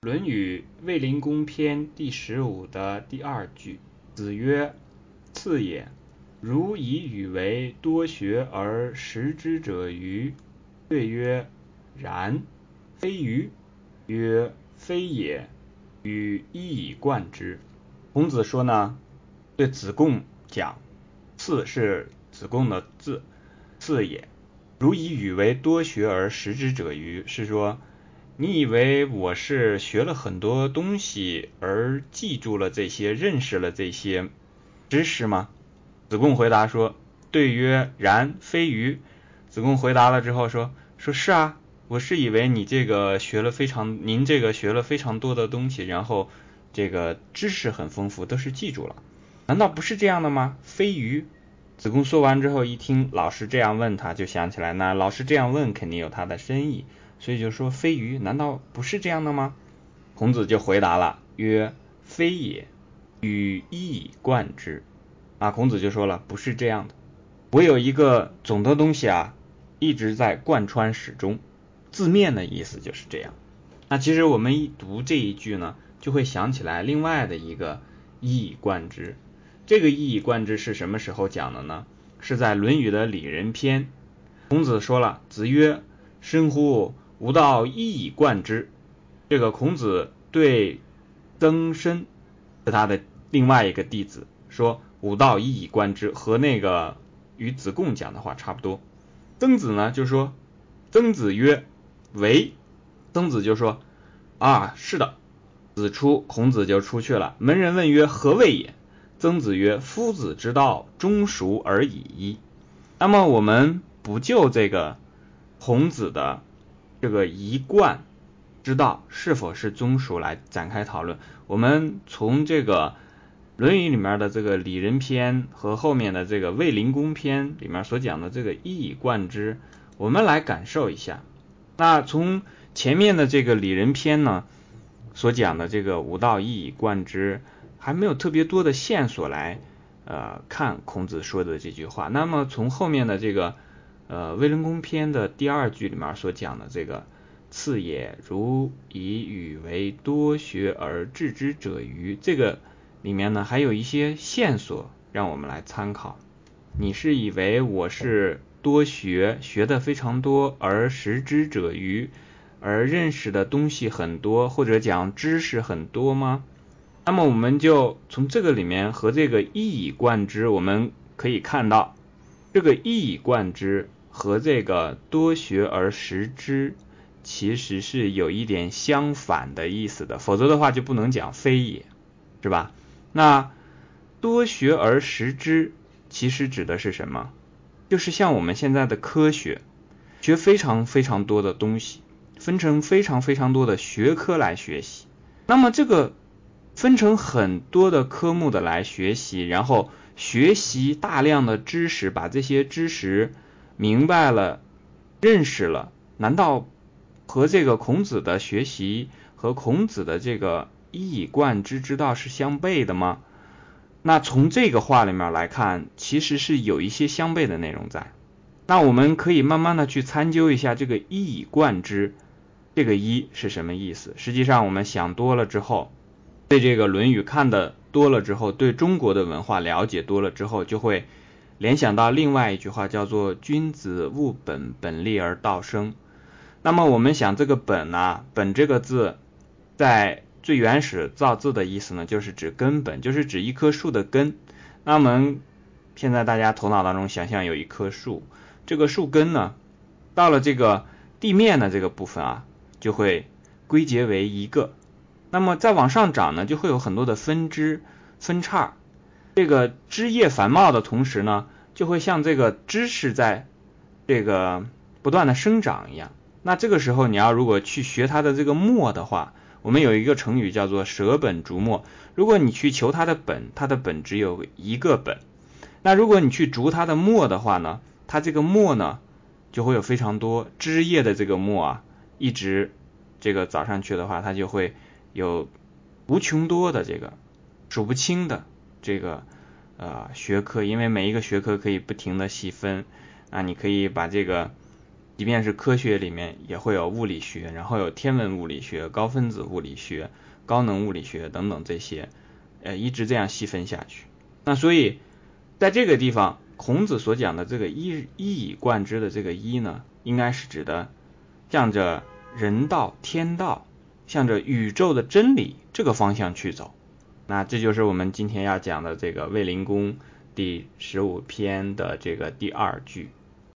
《论语·卫灵公篇》第十五的第二句：“子曰：‘次也，如以语为多学而识之者与？’对曰：‘然，非鱼。’曰：‘非也，与一以贯之。’”孔子说呢，对子贡讲：“次是子贡的字，次也，如以语为多学而识之者与？”是说。你以为我是学了很多东西而记住了这些、认识了这些知识吗？子贡回答说：“对曰，然，非鱼。”子贡回答了之后说：“说是啊，我是以为你这个学了非常，您这个学了非常多的东西，然后这个知识很丰富，都是记住了。难道不是这样的吗？非鱼。”子贡说完之后，一听老师这样问他，就想起来，那老师这样问肯定有他的深意。所以就说非鱼，难道不是这样的吗？孔子就回答了，曰：非也，与一以贯之。啊，孔子就说了，不是这样的。我有一个总的东西啊，一直在贯穿始终。字面的意思就是这样。那其实我们一读这一句呢，就会想起来另外的一个一以贯之。这个一以贯之是什么时候讲的呢？是在《论语》的里仁篇。孔子说了，子曰：深乎！吾道一以贯之。这个孔子对曾参是他的另外一个弟子说：“吾道一以贯之。”和那个与子贡讲的话差不多。曾子呢就说：“曾子曰：为。”曾子就说：“啊，是的。”子出，孔子就出去了。门人问曰：“何谓也？”曾子曰：“夫子之道，忠熟而已。”那么我们不就这个孔子的？这个一贯之道是否是宗属来展开讨论？我们从这个《论语》里面的这个礼仁篇和后面的这个卫灵公篇里面所讲的这个一以贯之，我们来感受一下。那从前面的这个礼仁篇呢所讲的这个吾道一以贯之，还没有特别多的线索来呃看孔子说的这句话。那么从后面的这个。呃，卫灵公篇的第二句里面所讲的这个“次也，如以语为多学而治之者于”，这个里面呢还有一些线索让我们来参考。你是以为我是多学，学的非常多而识之者于，而认识的东西很多，或者讲知识很多吗？那么我们就从这个里面和这个一以贯之，我们可以看到这个一以贯之。和这个多学而识之，其实是有一点相反的意思的，否则的话就不能讲非也，是吧？那多学而识之，其实指的是什么？就是像我们现在的科学，学非常非常多的东西，分成非常非常多的学科来学习。那么这个分成很多的科目的来学习，然后学习大量的知识，把这些知识。明白了，认识了，难道和这个孔子的学习和孔子的这个一以贯之之道是相悖的吗？那从这个话里面来看，其实是有一些相悖的内容在。那我们可以慢慢的去参究一下这个一以贯之，这个一是什么意思？实际上我们想多了之后，对这个《论语》看的多了之后，对中国的文化了解多了之后，就会。联想到另外一句话叫做“君子务本，本立而道生”。那么我们想这个“本”呢，“本”这个字在最原始造字的意思呢，就是指根本，就是指一棵树的根。那我们现在大家头脑当中想象有一棵树，这个树根呢，到了这个地面的这个部分啊，就会归结为一个。那么再往上长呢，就会有很多的分支、分叉。这个枝叶繁茂的同时呢，就会像这个知识在这个不断的生长一样。那这个时候你要如果去学它的这个末的话，我们有一个成语叫做舍本逐末。如果你去求它的本，它的本只有一个本。那如果你去逐它的末的话呢，它这个末呢就会有非常多枝叶的这个末啊，一直这个早上去的话，它就会有无穷多的这个数不清的。这个呃学科，因为每一个学科可以不停的细分啊，你可以把这个即便是科学里面也会有物理学，然后有天文物理学、高分子物理学、高能物理学等等这些，呃，一直这样细分下去。那所以在这个地方，孔子所讲的这个一一以贯之的这个一呢，应该是指的向着人道、天道，向着宇宙的真理这个方向去走。那这就是我们今天要讲的这个卫灵公第十五篇的这个第二句。